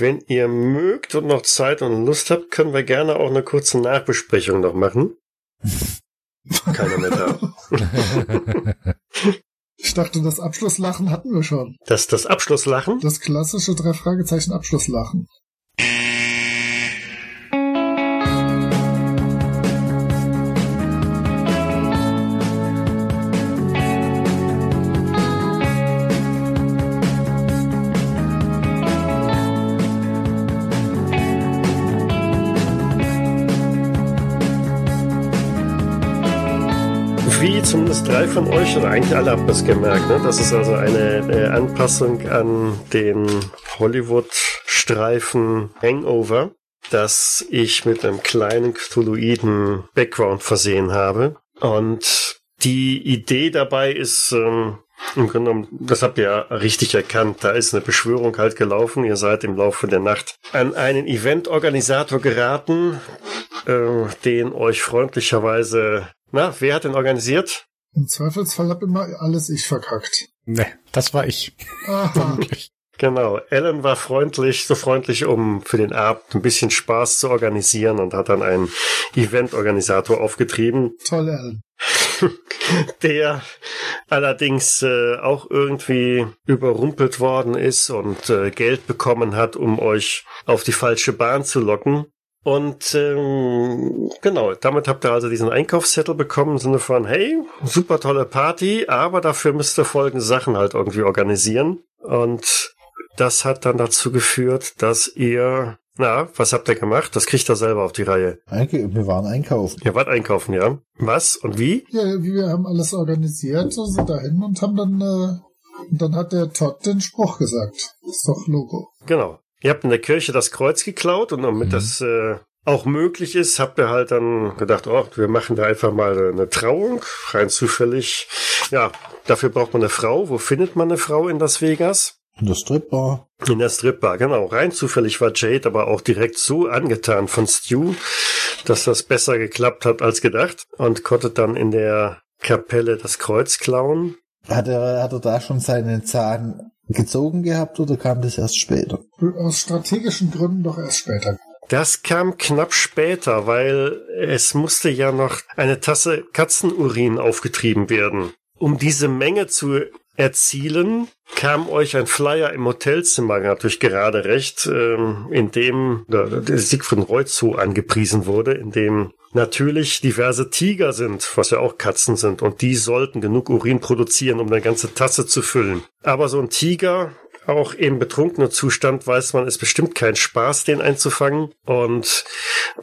wenn ihr mögt und noch Zeit und Lust habt, können wir gerne auch eine kurze Nachbesprechung noch machen. Keiner mehr da. Ich dachte, das Abschlusslachen hatten wir schon. Das, das Abschlusslachen? Das klassische drei Fragezeichen Abschlusslachen. Drei von euch oder eigentlich alle habt das gemerkt, ne? Das ist also eine äh, Anpassung an den Hollywood-Streifen Hangover, das ich mit einem kleinen Cthulhuiden Background versehen habe. Und die Idee dabei ist, ähm, im Grunde genommen, das habt ihr ja richtig erkannt. Da ist eine Beschwörung halt gelaufen. Ihr seid im Laufe der Nacht an einen Eventorganisator geraten, äh, den euch freundlicherweise, na, wer hat den organisiert? Im Zweifelsfall hab immer alles ich verkackt. Ne, das war ich. Aha. Genau, Alan war freundlich, so freundlich, um für den Abend ein bisschen Spaß zu organisieren und hat dann einen Eventorganisator aufgetrieben, Toll, Alan. der allerdings äh, auch irgendwie überrumpelt worden ist und äh, Geld bekommen hat, um euch auf die falsche Bahn zu locken. Und ähm, genau, damit habt ihr also diesen Einkaufszettel bekommen im Sinne von, hey, super tolle Party, aber dafür müsst ihr folgende Sachen halt irgendwie organisieren. Und das hat dann dazu geführt, dass ihr, na, was habt ihr gemacht? Das kriegt ihr selber auf die Reihe. Wir waren einkaufen. Ihr wart einkaufen, ja? Was und wie? Ja, wir haben alles organisiert, so sind dahin und haben dann, äh, und dann hat der Todd den Spruch gesagt. Ist doch Logo. Genau. Ihr habt in der Kirche das Kreuz geklaut und damit das äh, auch möglich ist, habt ihr halt dann gedacht, oh, wir machen da einfach mal eine Trauung, rein zufällig. Ja, dafür braucht man eine Frau. Wo findet man eine Frau in Las Vegas? In der Stripbar. In der Stripbar, genau. Rein zufällig war Jade aber auch direkt so angetan von Stu, dass das besser geklappt hat als gedacht und konnte dann in der Kapelle das Kreuz klauen. Hat er, hat er da schon seinen Zahn gezogen gehabt oder kam das erst später? Aus strategischen Gründen doch erst später. Das kam knapp später, weil es musste ja noch eine Tasse Katzenurin aufgetrieben werden. Um diese Menge zu erzielen, kam euch ein Flyer im Hotelzimmer natürlich gerade recht, ähm, in dem der Siegfried Zoo angepriesen wurde, in dem natürlich diverse Tiger sind, was ja auch Katzen sind, und die sollten genug Urin produzieren, um eine ganze Tasse zu füllen. Aber so ein Tiger auch im betrunkenen Zustand weiß man, ist bestimmt kein Spaß, den einzufangen. Und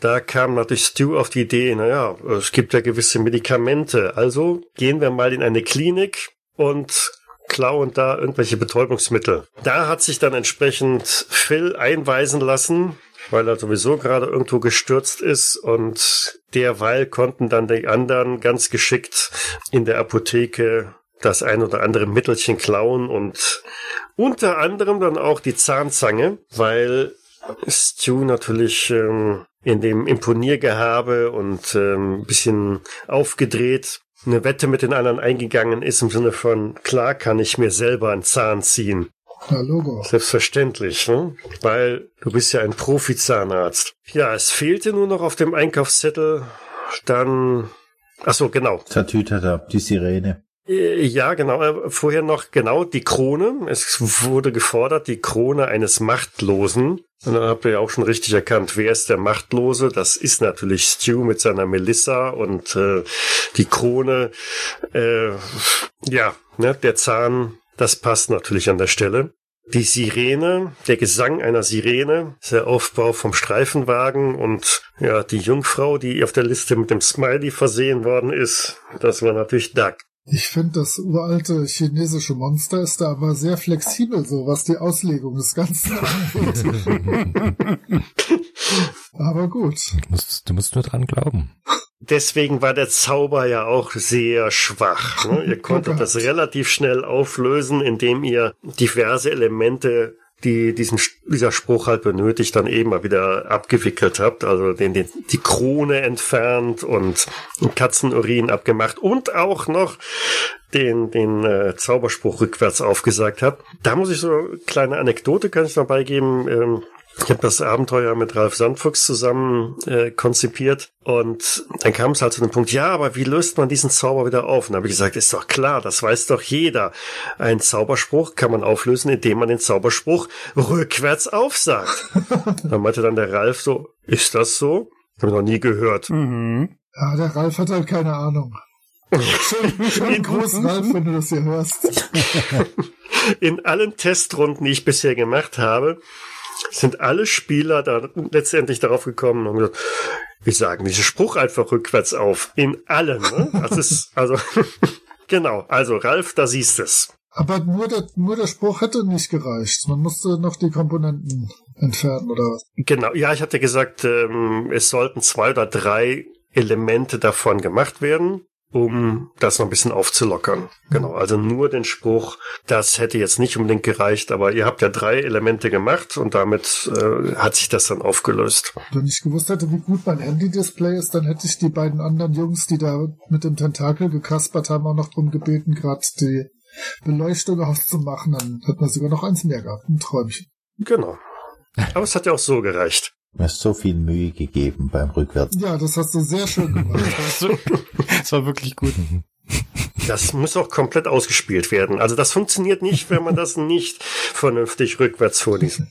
da kam natürlich Stu auf die Idee, naja, es gibt ja gewisse Medikamente. Also gehen wir mal in eine Klinik und klauen da irgendwelche Betäubungsmittel. Da hat sich dann entsprechend Phil einweisen lassen, weil er sowieso gerade irgendwo gestürzt ist und derweil konnten dann die anderen ganz geschickt in der Apotheke das ein oder andere Mittelchen klauen und unter anderem dann auch die Zahnzange, weil Stu natürlich ähm, in dem Imponiergehabe und ähm, ein bisschen aufgedreht eine Wette mit den anderen eingegangen ist im Sinne von, klar kann ich mir selber einen Zahn ziehen. Na, Logo. Selbstverständlich, ne? Weil du bist ja ein Profi-Zahnarzt. Ja, es fehlte nur noch auf dem Einkaufszettel dann, ach so, genau. Tatütata, die Sirene. Äh, Ja, genau. äh, Vorher noch genau die Krone. Es wurde gefordert, die Krone eines Machtlosen. Und dann habt ihr ja auch schon richtig erkannt, wer ist der Machtlose? Das ist natürlich Stu mit seiner Melissa und äh, die Krone. Äh, ja, ne, der Zahn, das passt natürlich an der Stelle. Die Sirene, der Gesang einer Sirene, der Aufbau vom Streifenwagen und ja, die Jungfrau, die auf der Liste mit dem Smiley versehen worden ist, das war natürlich Duck. Ich finde, das uralte chinesische Monster ist da aber sehr flexibel, so was die Auslegung des Ganzen angeht. aber gut. Du musst, du musst nur dran glauben. Deswegen war der Zauber ja auch sehr schwach. Ne? Ihr konntet das relativ schnell auflösen, indem ihr diverse Elemente, die diesen, dieser Spruch halt benötigt, dann eben mal wieder abgewickelt habt. Also den, den, die Krone entfernt und Katzenurin abgemacht und auch noch den, den äh, Zauberspruch rückwärts aufgesagt hat. Da muss ich so eine kleine Anekdote kann ich noch beigeben. Ähm, ich habe das Abenteuer mit Ralf Sandfuchs zusammen äh, konzipiert und dann kam es halt zu dem Punkt, ja, aber wie löst man diesen Zauber wieder auf? Und da habe ich gesagt, ist doch klar, das weiß doch jeder. Ein Zauberspruch kann man auflösen, indem man den Zauberspruch rückwärts aufsagt. dann meinte dann der Ralf so, ist das so? Habe ich noch nie gehört. Mhm. Ja, der Ralf hat halt keine Ahnung. Schön, schön groß, Ralf, wenn du das hier hörst. In allen Testrunden, die ich bisher gemacht habe, sind alle Spieler da letztendlich darauf gekommen und gesagt, wir sagen diesen Spruch einfach rückwärts auf. In allen. Ne? Das ist, also, genau. Also, Ralf, da siehst es. Aber nur der, nur der Spruch hätte nicht gereicht. Man musste noch die Komponenten entfernen, oder was? Genau. Ja, ich hatte gesagt, ähm, es sollten zwei oder drei Elemente davon gemacht werden um das noch ein bisschen aufzulockern. Genau, also nur den Spruch, das hätte jetzt nicht unbedingt gereicht, aber ihr habt ja drei Elemente gemacht und damit äh, hat sich das dann aufgelöst. Wenn ich gewusst hätte, wie gut mein Handy-Display ist, dann hätte ich die beiden anderen Jungs, die da mit dem Tentakel gekaspert haben, auch noch drum gebeten, gerade die Beleuchtung auszumachen. Dann hätten wir sogar noch eins mehr gehabt, ein Träumchen. Genau. Aber es hat ja auch so gereicht. Du hast so viel Mühe gegeben beim Rückwärts. Ja, das hast du sehr schön gemacht. Das war wirklich gut. Das muss auch komplett ausgespielt werden. Also das funktioniert nicht, wenn man das nicht vernünftig rückwärts vorliest.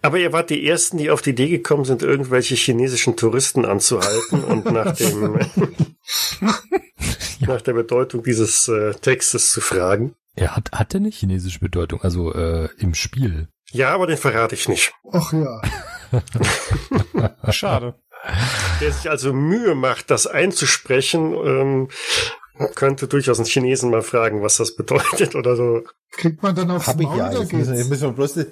Aber ihr wart die Ersten, die auf die Idee gekommen sind, irgendwelche chinesischen Touristen anzuhalten und nach dem nach der Bedeutung dieses äh, Textes zu fragen. Er hat, hat er nicht chinesische Bedeutung, also äh, im Spiel. Ja, aber den verrate ich nicht. Ach ja. Schade. Wer sich also Mühe macht, das einzusprechen, ähm, könnte durchaus einen Chinesen mal fragen, was das bedeutet oder so. Kriegt man dann aufs Hab ich Maul ja. oder Jetzt müssen, geht's? müssen wir bloß,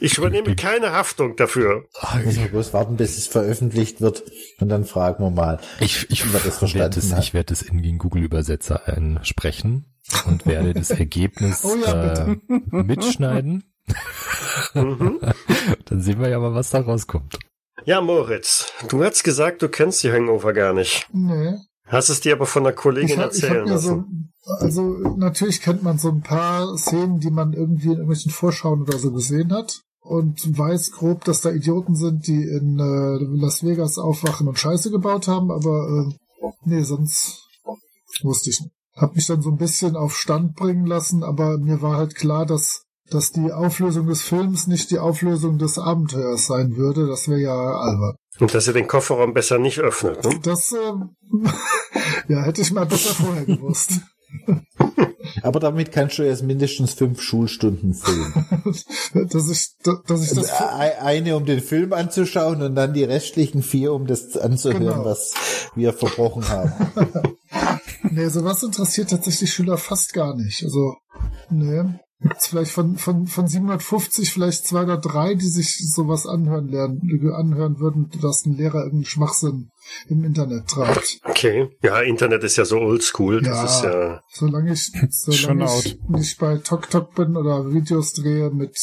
Ich übernehme keine Haftung dafür. müssen wir bloß warten, bis es veröffentlicht wird. Und dann fragen wir mal. Ich, ich Wie man das verstanden werde es, ich werde es in den Google-Übersetzer einsprechen und werde das Ergebnis Oh ja, äh, mitschneiden. Mhm. Dann sehen wir ja mal, was da rauskommt. Ja, Moritz, du hast gesagt, du kennst die Hangover gar nicht. Nee. Hast es dir aber von der Ich Kollegin hab, ich hab erzählen mir lassen. so, also natürlich kennt man so ein paar Szenen, die man irgendwie in irgendwelchen Vorschauen oder so gesehen hat und weiß grob, dass da Idioten sind, die in äh, Las Vegas aufwachen und Scheiße gebaut haben, aber äh, nee, sonst wusste ich nicht. Hab mich dann so ein bisschen auf Stand bringen lassen, aber mir war halt klar, dass dass die Auflösung des Films nicht die Auflösung des Abenteuers sein würde. Das wäre ja albern. Und dass ihr den Kofferraum besser nicht öffnet. Ne? Das, ähm, ja, hätte ich mal besser vorher gewusst. Aber damit kannst du jetzt mindestens fünf Schulstunden füllen. dass ich, dass ich das, Eine, um den Film anzuschauen und dann die restlichen vier, um das anzuhören, Genau. was wir verbrochen haben. nee, sowas interessiert tatsächlich Schüler fast gar nicht. Also, nee. Gibt's vielleicht von, von, von 750 vielleicht zwei oder drei, die sich sowas anhören lernen, anhören würden, dass ein Lehrer irgendeinen Schwachsinn im Internet treibt. Okay. Ja, Internet ist ja so oldschool. Das Ja. ist ja. Solange ich, solange ich out. nicht bei TokTok bin oder Videos drehe mit,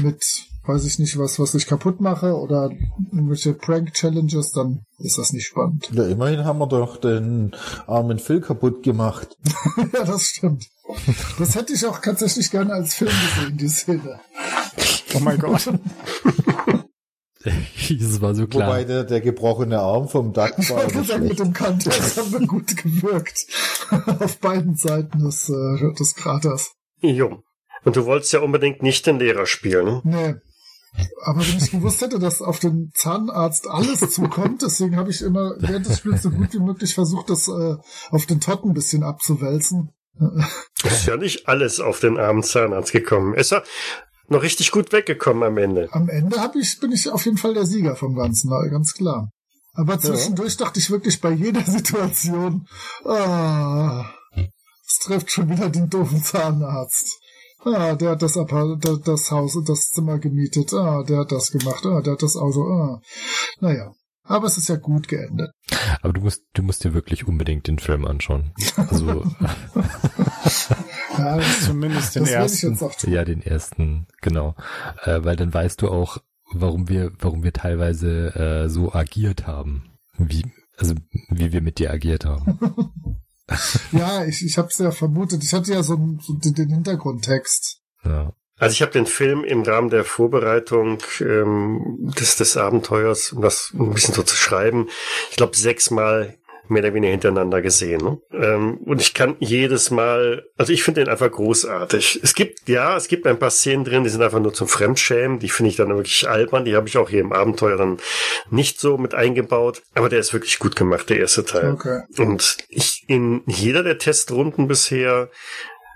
mit, weiß ich nicht was, was ich kaputt mache oder irgendwelche Prank-Challenges, dann ist das nicht spannend. Ja, immerhin haben wir doch den armen Phil kaputt gemacht. ja, das stimmt. Das hätte ich auch tatsächlich gerne als Film gesehen, die Szene. Oh mein Gott. Es war so klar. Wobei der, der gebrochene Arm vom Duck Ich war wollte nicht sagen, mit dem Kant, das hat mir gut gewirkt. Auf beiden Seiten des, äh, des Kraters. Jo. Und du wolltest ja unbedingt nicht den Lehrer spielen. Nee. Aber wenn ich gewusst hätte, dass auf den Zahnarzt alles zukommt, deswegen habe ich immer während des Spiels so gut wie möglich versucht, das äh, auf den Totten ein bisschen abzuwälzen. Ist ja nicht alles auf den armen Zahnarzt gekommen. Ist er noch richtig gut weggekommen am Ende. Am Ende hab ich, bin ich auf jeden Fall der Sieger vom Ganzen, ganz klar. Aber zwischendurch dachte ich wirklich bei jeder Situation, ah, es trifft schon wieder den doofen Zahnarzt. Ah, der hat das, Appa- da- das Haus und das Zimmer gemietet. Ah, der hat das gemacht. Ah, der hat das Auto. Ah. Naja. Aber es ist ja gut geendet. Aber du musst, du musst dir wirklich unbedingt den Film anschauen. Also, Ja, Zumindest den das ersten. ja, den ersten, genau. Äh, weil dann weißt du auch, warum wir, warum wir teilweise äh, so agiert haben. Wie, also wie wir mit dir agiert haben. Ja, ich, ich habe es ja vermutet. Ich hatte ja so, so den, den Hintergrundtext. Ja. Also ich habe den Film im Rahmen der Vorbereitung ähm, des, des Abenteuers, um das ein bisschen so zu schreiben, ich glaube sechsmal mehr oder weniger hintereinander gesehen. Ne? Ähm, und ich kann jedes Mal, also ich finde den einfach großartig. Es gibt, ja, es gibt ein paar Szenen drin, die sind einfach nur zum Fremdschämen, die finde ich dann wirklich albern, die habe ich auch hier im Abenteuer dann nicht so mit eingebaut, aber der ist wirklich gut gemacht, der erste Teil. Okay. Und ich, in jeder der Testrunden bisher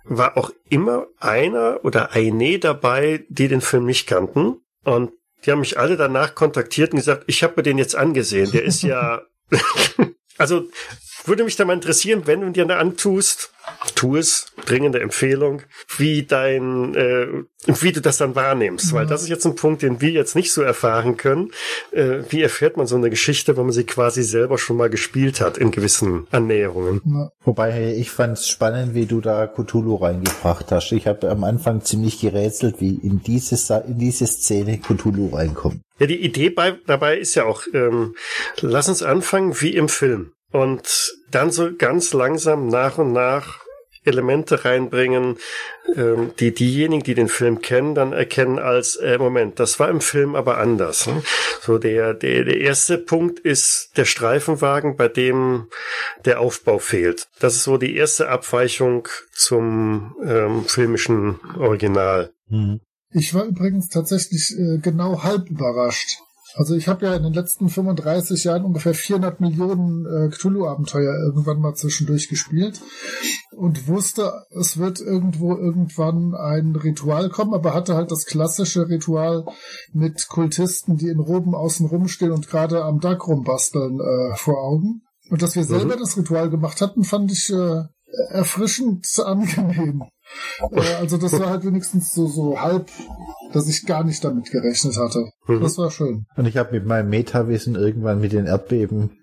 war auch immer einer oder eine dabei, die den Film nicht kannten. Und die haben mich alle danach kontaktiert und gesagt, ich habe mir den jetzt angesehen. Der ist ja, also würde mich da mal interessieren, wenn du dir da antust, tu es, dringende Empfehlung, wie dein, äh, wie du das dann wahrnimmst, weil das ist jetzt ein Punkt, den wir jetzt nicht so erfahren können. Äh, wie erfährt man so eine Geschichte, wenn man sie quasi selber schon mal gespielt hat in gewissen Annäherungen? Na, Wobei, hey, ich fand es spannend, wie du da Cthulhu reingebracht hast. Ich habe am Anfang ziemlich gerätselt, wie in diese, Sa- in diese Szene Cthulhu reinkommt. Ja, die Idee bei, dabei ist ja auch, ähm, lass uns anfangen wie im Film und dann so ganz langsam nach und nach Elemente reinbringen, ähm, die diejenigen, die den Film kennen, dann erkennen als äh, Moment, das war im Film aber anders. Ne? So der der der erste Punkt ist der Streifenwagen, bei dem der Aufbau fehlt. Das ist so die erste Abweichung zum ähm, filmischen Original. Ich war übrigens tatsächlich äh, genau halb überrascht. Also ich habe ja in den letzten 35 Jahren ungefähr 400 Millionen äh, Cthulhu-Abenteuer irgendwann mal zwischendurch gespielt und wusste, es wird irgendwo irgendwann ein Ritual kommen, aber hatte halt das klassische Ritual mit Kultisten, die in Roben außen rumstehen und gerade am Dach rumbasteln äh, vor Augen. Und dass wir selber das Ritual gemacht hatten, fand ich äh, erfrischend angenehm. Äh, also das war halt wenigstens so, so halb, dass ich gar nicht damit gerechnet hatte. Mhm. Das war schön. Und ich habe mit meinem Metawissen irgendwann mit den Erdbeben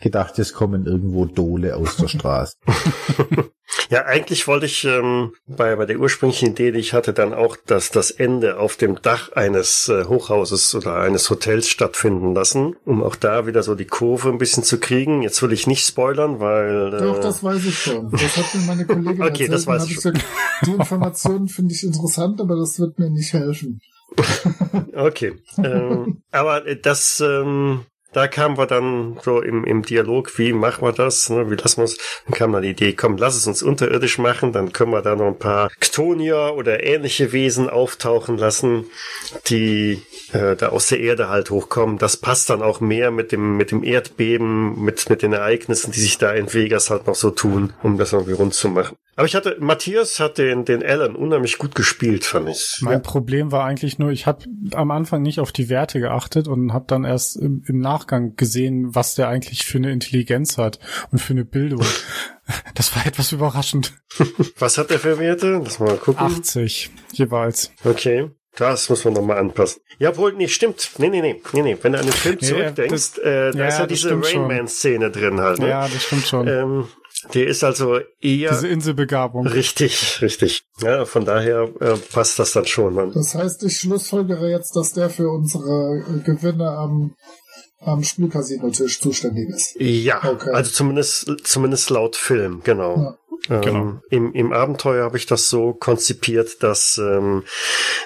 gedacht, es kommen irgendwo Dole aus der Straße. Ja, eigentlich wollte ich ähm, bei, bei der ursprünglichen Idee, die ich hatte, dann auch, dass das Ende auf dem Dach eines äh, Hochhauses oder eines Hotels stattfinden lassen, um auch da wieder so die Kurve ein bisschen zu kriegen. Jetzt will ich nicht spoilern, weil äh, Doch, das weiß ich schon. Das hat mir meine Kollegin Okay, erzählt. das weiß ich gesagt, Die Informationen finde ich interessant, aber das wird mir nicht helfen. Okay. ähm, aber das, ähm, da kamen wir dann so im, im Dialog, wie machen wir das? Ne? Wie lassen wir es? Dann kam dann die Idee, komm, lass es uns unterirdisch machen, dann können wir da noch ein paar Ktonier oder ähnliche Wesen auftauchen lassen, die äh, da aus der Erde halt hochkommen. Das passt dann auch mehr mit dem, mit dem Erdbeben, mit, mit den Ereignissen, die sich da in Vegas halt noch so tun, um das irgendwie rund zu machen. Aber ich hatte, Matthias hat den, den Alan unheimlich gut gespielt, fand ich. Mein Problem war eigentlich nur, ich habe am Anfang nicht auf die Werte geachtet und habe dann erst im, im Nachgang gesehen, was der eigentlich für eine Intelligenz hat und für eine Bildung. Das war etwas überraschend. Was hat der für Werte? Lass mal gucken. 80 jeweils. Okay. Das muss man nochmal anpassen. Ja, wohl, nee, stimmt. Nee, nee, nee, nee, nee. Wenn du an den Film zurückdenkst, das- äh, da ja, ist ja das diese stimmt Rain schon. Man-Szene drin halt. Ne? Ja, das stimmt schon. Ähm, der ist also eher Diese Inselbegabung. richtig, richtig. Ja, von daher äh, passt das dann schon. Man. Das heißt, ich schlussfolgere jetzt, dass der für unsere äh, Gewinne am, am Spielcasino-Tisch zuständig ist. Ja, Okay. also zumindest, zumindest laut Film, genau. Ja. Ähm, Genau. im, Im Abenteuer habe ich das so konzipiert, dass ähm,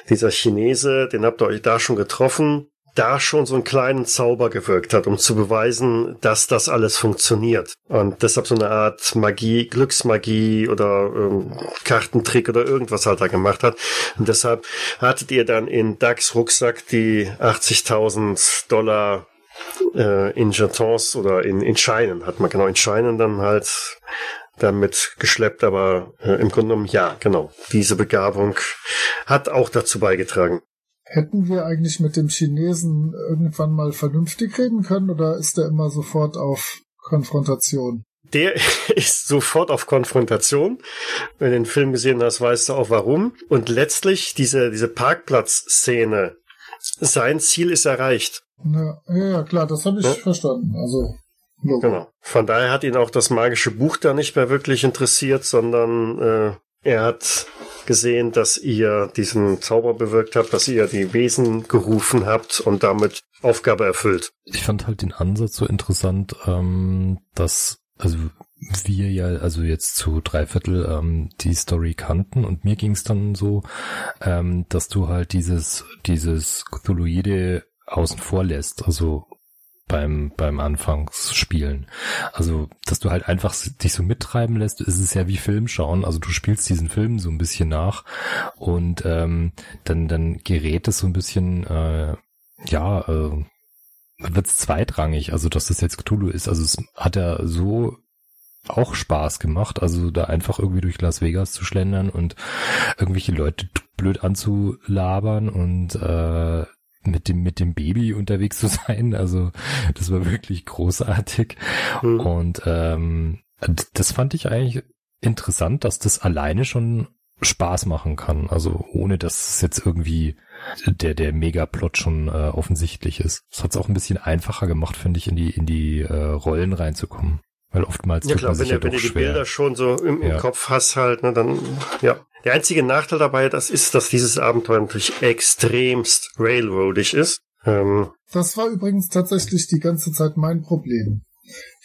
dieser Chinese, den habt ihr euch da schon getroffen, da schon so einen kleinen Zauber gewirkt hat, um zu beweisen, dass das alles funktioniert. Und deshalb so eine Art Magie, Glücksmagie oder ähm, Kartentrick oder irgendwas halt da gemacht hat. Und deshalb hattet ihr dann in Dax Rucksack die 80.000 Dollar äh, in Jetons oder in, in Scheinen, hat man genau in Scheinen dann halt damit geschleppt, aber äh, im Grunde genommen ja, genau. Diese Begabung hat auch dazu beigetragen. Hätten wir eigentlich mit dem Chinesen irgendwann mal vernünftig reden können oder ist der immer sofort auf Konfrontation? Der ist sofort auf Konfrontation. Wenn du den Film gesehen hast, weißt du auch warum. Und letztlich diese, diese Parkplatzszene, sein Ziel ist erreicht. Ja, ja klar, das habe ich Ja. verstanden. Also, Logo. Genau. Von daher hat ihn auch das magische Buch da nicht mehr wirklich interessiert, sondern äh, er hat gesehen, dass ihr diesen Zauber bewirkt habt, dass ihr die Wesen gerufen habt und damit Aufgabe erfüllt. Ich fand halt den Ansatz so interessant, ähm, dass, also wir ja also jetzt zu drei Viertel ähm, die Story kannten und mir ging es dann so, ähm, dass du halt dieses dieses Cthulhuide außen vor lässt, also beim beim Anfangsspielen. Also, dass du halt einfach dich so mittreiben lässt, ist es ja wie Film schauen. Also du spielst diesen Film so ein bisschen nach und ähm, dann dann gerät es so ein bisschen äh, ja äh, wird's zweitrangig, also dass das jetzt Cthulhu ist. Also es hat ja so auch Spaß gemacht, also da einfach irgendwie durch Las Vegas zu schlendern und irgendwelche Leute blöd anzulabern und äh, mit dem mit dem Baby unterwegs zu sein. Also das war wirklich großartig Mhm. und ähm, das fand ich eigentlich interessant, dass das alleine schon Spaß machen kann. Also ohne dass es jetzt irgendwie der der Megaplot schon äh, offensichtlich ist. Das hat es auch ein bisschen einfacher gemacht, finde ich, in die in die äh, Rollen reinzukommen. Weil oftmals Ja klar, man wenn, ja wenn du die schwer. Bilder schon so im, im Ja. Kopf hast halt, ne, dann ja. Der einzige Nachteil dabei, das ist, dass dieses Abenteuer natürlich extremst railroadig ist. Ähm, Das war übrigens tatsächlich die ganze Zeit mein Problem.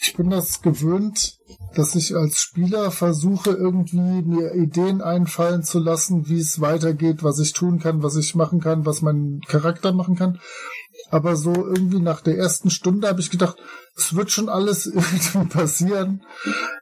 Ich bin das gewöhnt, dass ich als Spieler versuche, irgendwie mir Ideen einfallen zu lassen, wie es weitergeht, was ich tun kann, was ich machen kann, was mein Charakter machen kann. Aber so irgendwie nach der ersten Stunde habe ich gedacht, es wird schon alles irgendwie passieren.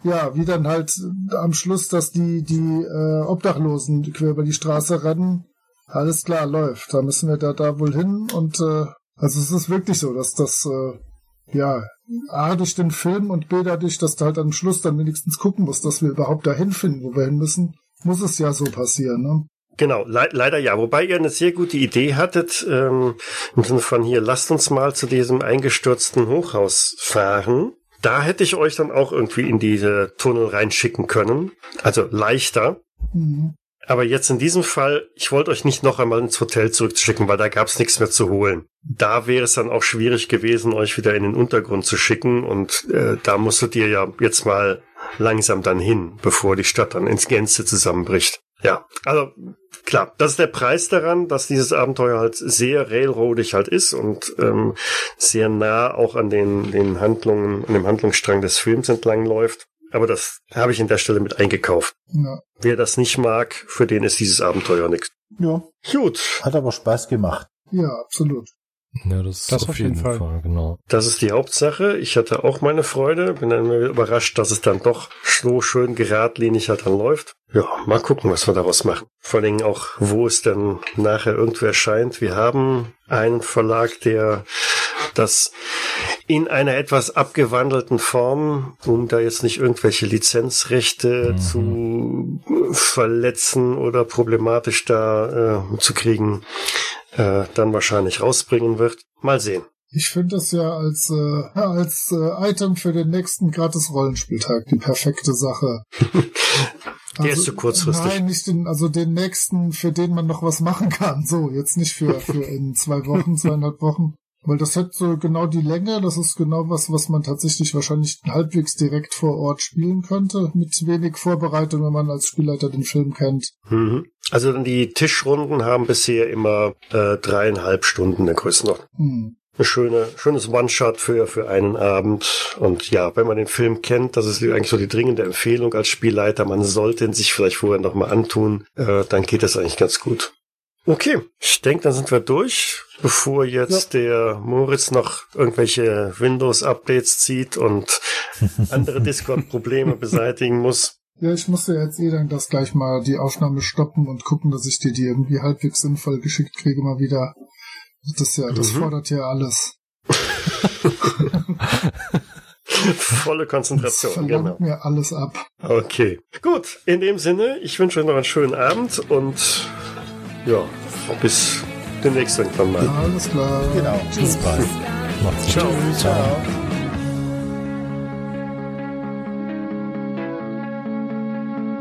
Ja, wie dann halt am Schluss, dass die, die äh, Obdachlosen quer über die Straße rennen. Alles klar, läuft. Da müssen wir da, da wohl hin und äh, also es ist wirklich so, dass das äh, ja A durch den Film und B dadurch, dass du halt am Schluss dann wenigstens gucken musst, dass wir überhaupt dahin finden, wo wir hin müssen, muss es ja so passieren, ne? Genau, le leider ja. Wobei ihr eine sehr gute Idee hattet, ähm, im Sinne von hier, lasst uns mal zu diesem eingestürzten Hochhaus fahren. Da hätte ich euch dann auch irgendwie in diese Tunnel reinschicken können. Also leichter. Mhm. Aber jetzt in diesem Fall, ich wollte euch nicht noch einmal ins Hotel zurückschicken, weil da gab es nichts mehr zu holen. Da wäre es dann auch schwierig gewesen, euch wieder in den Untergrund zu schicken. Und äh, da musstet ihr ja jetzt mal langsam dann hin, bevor die Stadt dann ins Gänze zusammenbricht. Ja, also klar, das ist der Preis daran, dass dieses Abenteuer halt sehr railroadig halt ist und ähm, sehr nah auch an den, den Handlungen, an dem Handlungsstrang des Films entlang läuft. Aber das habe ich in der Stelle mit eingekauft. Ja. Wer das nicht mag, für den ist dieses Abenteuer nichts. Ja, Gut, hat aber Spaß gemacht. ja, absolut. Ja, das, Das auf, auf jeden jeden Fall. Fall. genau. das ist die Hauptsache. Ich hatte auch meine Freude, bin dann überrascht, dass es dann doch so schön geradlinig halt dann läuft. Ja, mal gucken, was wir daraus machen. Vor allen Dingen auch, wo es denn nachher irgendwo erscheint. Wir haben einen Verlag, der das in einer etwas abgewandelten Form, um da jetzt nicht irgendwelche Lizenzrechte Mhm. zu verletzen oder problematisch da äh, zu kriegen, äh, dann wahrscheinlich rausbringen wird. Mal sehen. Ich finde das ja als, äh, als äh, Item für den nächsten Gratis-Rollenspieltag die perfekte Sache. Der ist zu kurzfristig. Nein, nicht den, also den nächsten, für den man noch was machen kann. So, jetzt nicht für, für in zwei Wochen, zweieinhalb Wochen. Weil das hat so genau die Länge, das ist genau was, was man tatsächlich wahrscheinlich halbwegs direkt vor Ort spielen könnte, mit wenig Vorbereitung, wenn man als Spielleiter den Film kennt. Mhm. Also dann die Tischrunden haben bisher immer äh, dreieinhalb Stunden der Größenordnung. Hm. Eine schöne, schönes One-Shot für, für einen Abend. Und ja, wenn man den Film kennt, das ist eigentlich so die dringende Empfehlung als Spielleiter. Man sollte ihn sich vielleicht vorher nochmal antun. Äh, dann geht das eigentlich ganz gut. Okay, ich denke, dann sind wir durch, bevor jetzt der Moritz noch irgendwelche Windows-Updates zieht und andere Discord-Probleme beseitigen muss. Ja, ich musste jetzt eh dann das gleich mal die Aufnahme stoppen und gucken, dass ich dir die irgendwie halbwegs sinnvoll geschickt kriege mal wieder. Das ja, das Mhm. fordert ja alles. Volle Das Konzentration, verlangt genau. mir alles ab. Okay. Gut, in dem Sinne, ich wünsche euch noch einen schönen Abend und ja, bis demnächst irgendwann mal. Alles klar. Genau. Bis bald. Macht's gut. Ciao. Ciao.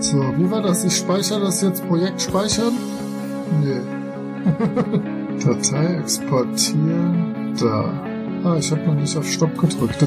So, wie war das? Ich speichere das jetzt Projekt speichern? Nee. Datei exportieren. Da. Ah, ich habe noch nicht auf Stopp gedrückt.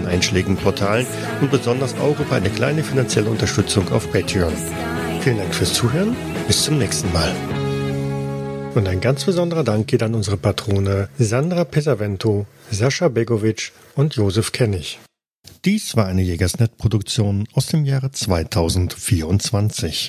anderen einschlägigen Portalen und besonders auch über eine kleine finanzielle Unterstützung auf Patreon. Vielen Dank fürs Zuhören, bis zum nächsten Mal. Und ein ganz besonderer Dank geht an unsere Patrone Sandra Pesavento, Sascha Begovic und Josef Kennig. Dies war eine Jägersnet-Produktion aus dem Jahre 2024.